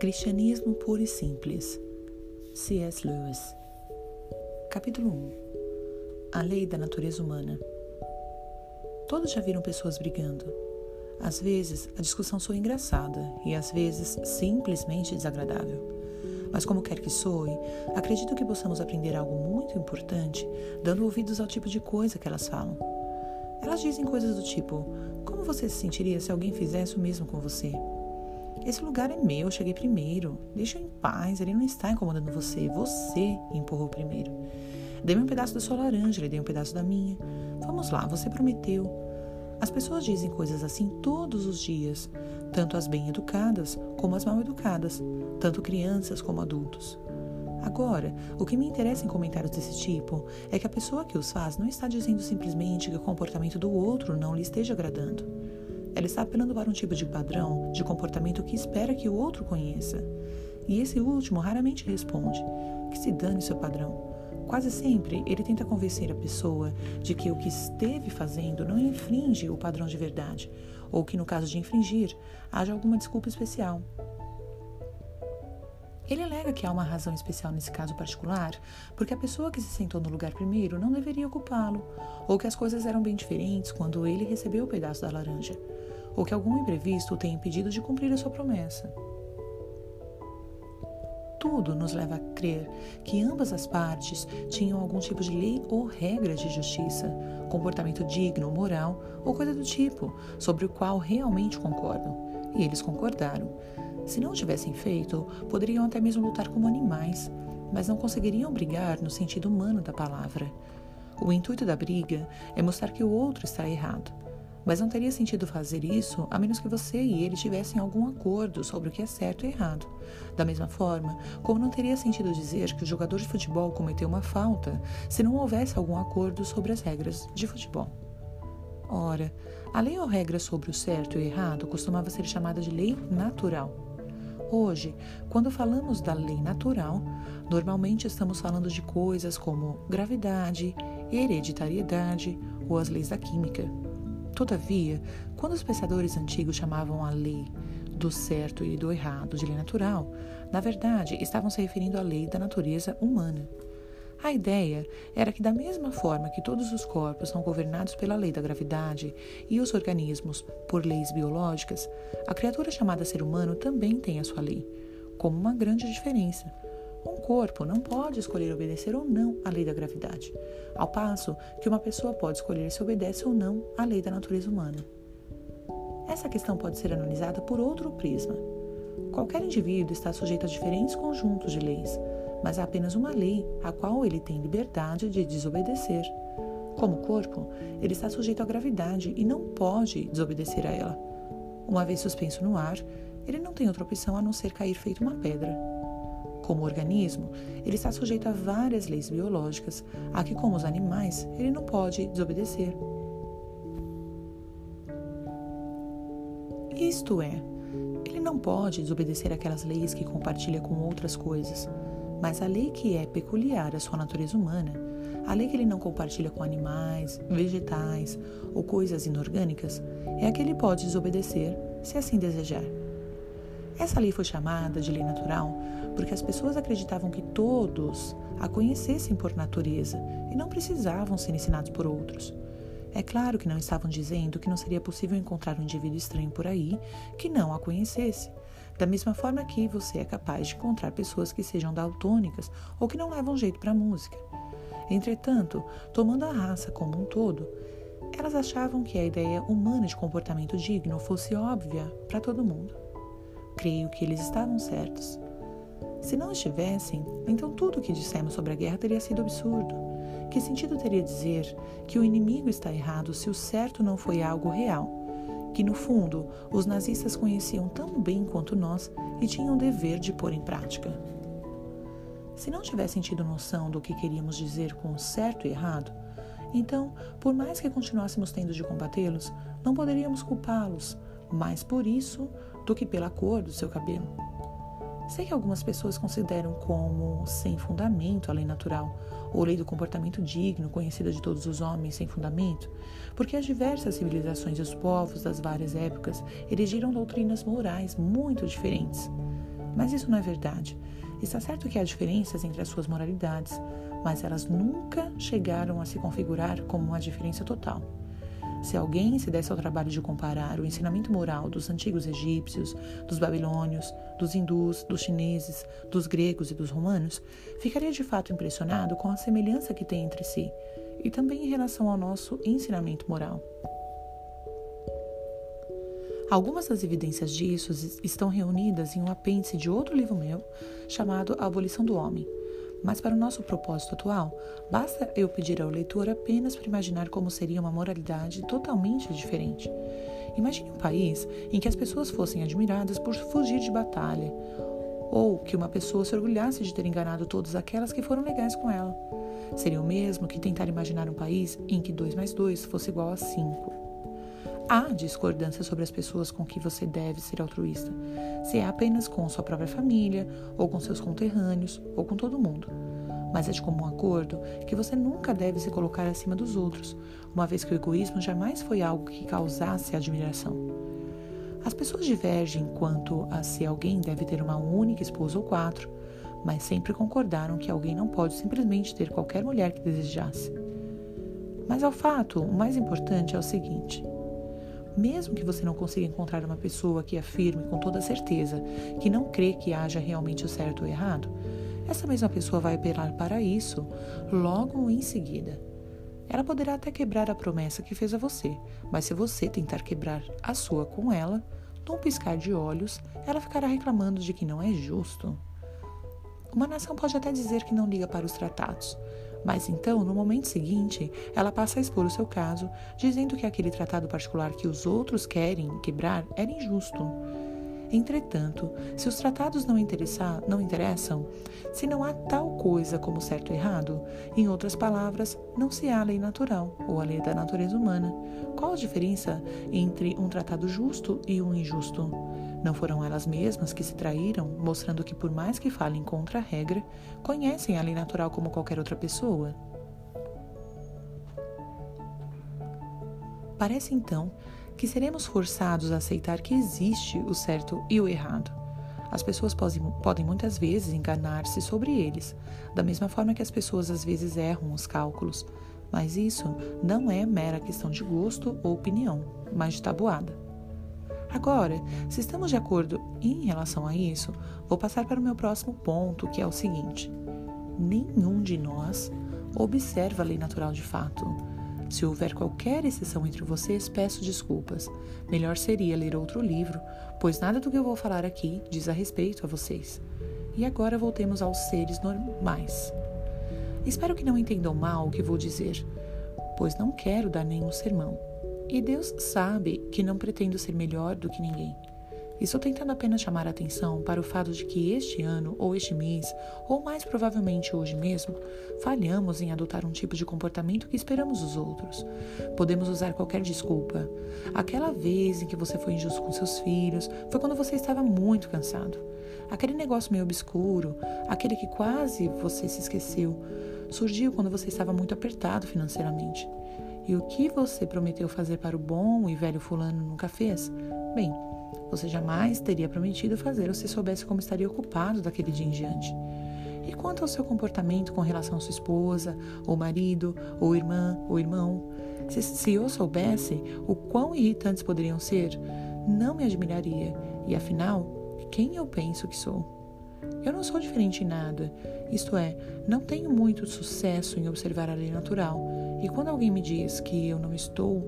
Cristianismo puro e simples. C.S. Lewis. Capítulo 1. A lei da natureza humana. Todos já viram pessoas brigando. Às vezes, a discussão soa engraçada e às vezes simplesmente desagradável. Mas como quer que soe, acredito que possamos aprender algo muito importante dando ouvidos ao tipo de coisa que elas falam. Elas dizem coisas do tipo: Como você se sentiria se alguém fizesse o mesmo com você? Esse lugar é meu, eu cheguei primeiro. Deixa eu em paz, ele não está incomodando você. Você empurrou primeiro. Dê-me um pedaço da sua laranja, ele deu um pedaço da minha. Vamos lá, você prometeu. As pessoas dizem coisas assim todos os dias, tanto as bem educadas como as mal educadas, tanto crianças como adultos. Agora, o que me interessa em comentários desse tipo é que a pessoa que os faz não está dizendo simplesmente que o comportamento do outro não lhe esteja agradando. Ela está apelando para um tipo de padrão de comportamento que espera que o outro conheça. E esse último raramente responde: que se dane seu padrão. Quase sempre ele tenta convencer a pessoa de que o que esteve fazendo não infringe o padrão de verdade, ou que no caso de infringir, haja alguma desculpa especial. Ele alega que há uma razão especial nesse caso particular, porque a pessoa que se sentou no lugar primeiro não deveria ocupá-lo, ou que as coisas eram bem diferentes quando ele recebeu o pedaço da laranja, ou que algum imprevisto o tenha impedido de cumprir a sua promessa. Tudo nos leva a crer que ambas as partes tinham algum tipo de lei ou regra de justiça, comportamento digno, moral ou coisa do tipo, sobre o qual realmente concordam. E eles concordaram. Se não tivessem feito, poderiam até mesmo lutar como animais, mas não conseguiriam brigar no sentido humano da palavra. O intuito da briga é mostrar que o outro está errado. Mas não teria sentido fazer isso a menos que você e ele tivessem algum acordo sobre o que é certo e errado. Da mesma forma, como não teria sentido dizer que o jogador de futebol cometeu uma falta se não houvesse algum acordo sobre as regras de futebol. Ora, a lei ou regra sobre o certo e o errado costumava ser chamada de lei natural. Hoje, quando falamos da lei natural, normalmente estamos falando de coisas como gravidade, hereditariedade ou as leis da química. Todavia, quando os pensadores antigos chamavam a lei do certo e do errado de lei natural, na verdade estavam se referindo à lei da natureza humana. A ideia era que, da mesma forma que todos os corpos são governados pela lei da gravidade e os organismos por leis biológicas, a criatura chamada ser humano também tem a sua lei, como uma grande diferença. Um corpo não pode escolher obedecer ou não à lei da gravidade, ao passo que uma pessoa pode escolher se obedece ou não à lei da natureza humana. Essa questão pode ser analisada por outro prisma. Qualquer indivíduo está sujeito a diferentes conjuntos de leis, mas há apenas uma lei a qual ele tem liberdade de desobedecer. Como corpo, ele está sujeito à gravidade e não pode desobedecer a ela. Uma vez suspenso no ar, ele não tem outra opção a não ser cair feito uma pedra. Como organismo, ele está sujeito a várias leis biológicas, a que, como os animais, ele não pode desobedecer. Isto é, ele não pode desobedecer aquelas leis que compartilha com outras coisas, mas a lei que é peculiar à sua natureza humana, a lei que ele não compartilha com animais, vegetais ou coisas inorgânicas, é a que ele pode desobedecer, se assim desejar. Essa lei foi chamada de lei natural porque as pessoas acreditavam que todos a conhecessem por natureza e não precisavam ser ensinados por outros. É claro que não estavam dizendo que não seria possível encontrar um indivíduo estranho por aí que não a conhecesse, da mesma forma que você é capaz de encontrar pessoas que sejam daltônicas ou que não levam jeito para a música. Entretanto, tomando a raça como um todo, elas achavam que a ideia humana de comportamento digno fosse óbvia para todo mundo. Creio que eles estavam certos. Se não estivessem, então tudo o que dissemos sobre a guerra teria sido absurdo. Que sentido teria dizer que o inimigo está errado se o certo não foi algo real? Que no fundo os nazistas conheciam tão bem quanto nós e tinham o dever de pôr em prática. Se não tivessem tido noção do que queríamos dizer com certo e errado, então, por mais que continuássemos tendo de combatê-los, não poderíamos culpá-los, mais por isso do que pela cor do seu cabelo. Sei que algumas pessoas consideram como sem fundamento a lei natural, ou lei do comportamento digno, conhecida de todos os homens sem fundamento, porque as diversas civilizações e os povos das várias épocas erigiram doutrinas morais muito diferentes. Mas isso não é verdade. Está certo que há diferenças entre as suas moralidades, mas elas nunca chegaram a se configurar como uma diferença total. Se alguém se desse ao trabalho de comparar o ensinamento moral dos antigos egípcios, dos babilônios, dos hindus, dos chineses, dos gregos e dos romanos, ficaria de fato impressionado com a semelhança que tem entre si e também em relação ao nosso ensinamento moral. Algumas das evidências disso estão reunidas em um apêndice de outro livro meu chamado A Abolição do Homem mas para o nosso propósito atual, basta eu pedir ao leitor apenas para imaginar como seria uma moralidade totalmente diferente. Imagine um país em que as pessoas fossem admiradas por fugir de batalha, ou que uma pessoa se orgulhasse de ter enganado todas aquelas que foram legais com ela. Seria o mesmo que tentar imaginar um país em que 2 mais 2 fosse igual a 5. Há discordância sobre as pessoas com que você deve ser altruísta, se é apenas com sua própria família, ou com seus conterrâneos, ou com todo mundo. Mas é de comum acordo que você nunca deve se colocar acima dos outros, uma vez que o egoísmo jamais foi algo que causasse admiração. As pessoas divergem quanto a se alguém deve ter uma única esposa ou quatro, mas sempre concordaram que alguém não pode simplesmente ter qualquer mulher que desejasse. Mas ao fato, o mais importante é o seguinte: mesmo que você não consiga encontrar uma pessoa que afirme com toda certeza que não crê que haja realmente o certo ou errado, essa mesma pessoa vai apelar para isso logo em seguida. Ela poderá até quebrar a promessa que fez a você, mas se você tentar quebrar a sua com ela, num piscar de olhos, ela ficará reclamando de que não é justo. Uma nação pode até dizer que não liga para os tratados, mas então, no momento seguinte, ela passa a expor o seu caso, dizendo que aquele tratado particular que os outros querem quebrar era injusto. Entretanto, se os tratados não, não interessam, se não há tal coisa como certo e errado, em outras palavras, não se há lei natural ou a lei da natureza humana. Qual a diferença entre um tratado justo e um injusto? Não foram elas mesmas que se traíram, mostrando que, por mais que falem contra a regra, conhecem a lei natural como qualquer outra pessoa? Parece então que seremos forçados a aceitar que existe o certo e o errado. As pessoas podem muitas vezes enganar-se sobre eles, da mesma forma que as pessoas às vezes erram os cálculos, mas isso não é mera questão de gosto ou opinião, mas de tabuada. Agora, se estamos de acordo em relação a isso, vou passar para o meu próximo ponto, que é o seguinte: nenhum de nós observa a lei natural de fato. Se houver qualquer exceção entre vocês, peço desculpas. Melhor seria ler outro livro, pois nada do que eu vou falar aqui diz a respeito a vocês. E agora voltemos aos seres normais. Espero que não entendam mal o que vou dizer, pois não quero dar nenhum sermão. E Deus sabe que não pretendo ser melhor do que ninguém. Estou tentando apenas chamar a atenção para o fato de que este ano, ou este mês, ou mais provavelmente hoje mesmo, falhamos em adotar um tipo de comportamento que esperamos dos outros. Podemos usar qualquer desculpa. Aquela vez em que você foi injusto com seus filhos foi quando você estava muito cansado. Aquele negócio meio obscuro, aquele que quase você se esqueceu, surgiu quando você estava muito apertado financeiramente. E o que você prometeu fazer para o bom e velho fulano nunca fez? Bem, você jamais teria prometido fazer se soubesse como estaria ocupado daquele dia em diante. E quanto ao seu comportamento com relação à sua esposa, ou marido, ou irmã, ou irmão, se, se eu soubesse o quão irritantes poderiam ser, não me admiraria. E afinal, quem eu penso que sou? Eu não sou diferente em nada, isto é, não tenho muito sucesso em observar a lei natural. E quando alguém me diz que eu não estou,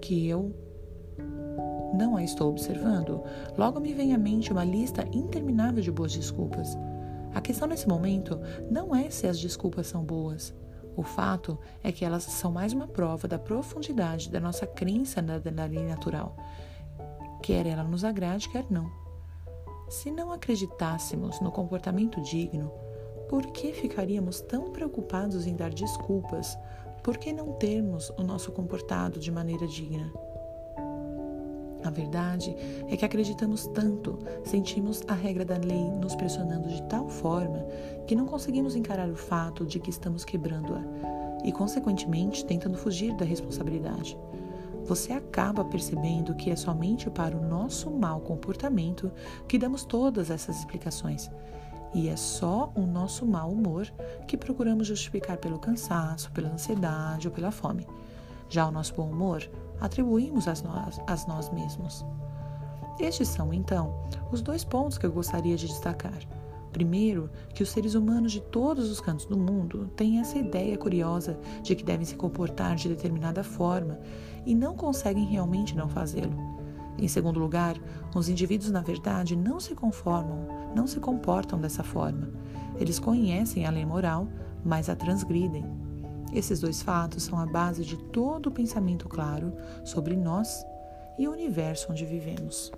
que eu não a estou observando, logo me vem à mente uma lista interminável de boas desculpas. A questão nesse momento não é se as desculpas são boas. O fato é que elas são mais uma prova da profundidade da nossa crença na, na lei natural, quer ela nos agrade, quer não. Se não acreditássemos no comportamento digno, por que ficaríamos tão preocupados em dar desculpas? Por que não termos o nosso comportado de maneira digna? A verdade é que acreditamos tanto, sentimos a regra da lei nos pressionando de tal forma que não conseguimos encarar o fato de que estamos quebrando-a e, consequentemente, tentando fugir da responsabilidade. você acaba percebendo que é somente para o nosso mau comportamento que damos todas essas explicações. E é só o nosso mau humor que procuramos justificar pelo cansaço, pela ansiedade ou pela fome. Já o nosso bom humor atribuímos a nós, nós mesmos. Estes são, então, os dois pontos que eu gostaria de destacar. Primeiro, que os seres humanos de todos os cantos do mundo têm essa ideia curiosa de que devem se comportar de determinada forma e não conseguem realmente não fazê-lo. Em segundo lugar, os indivíduos, na verdade, não se conformam, não se comportam dessa forma. Eles conhecem a lei moral, mas a transgridem. Esses dois fatos são a base de todo o pensamento claro sobre nós e o universo onde vivemos.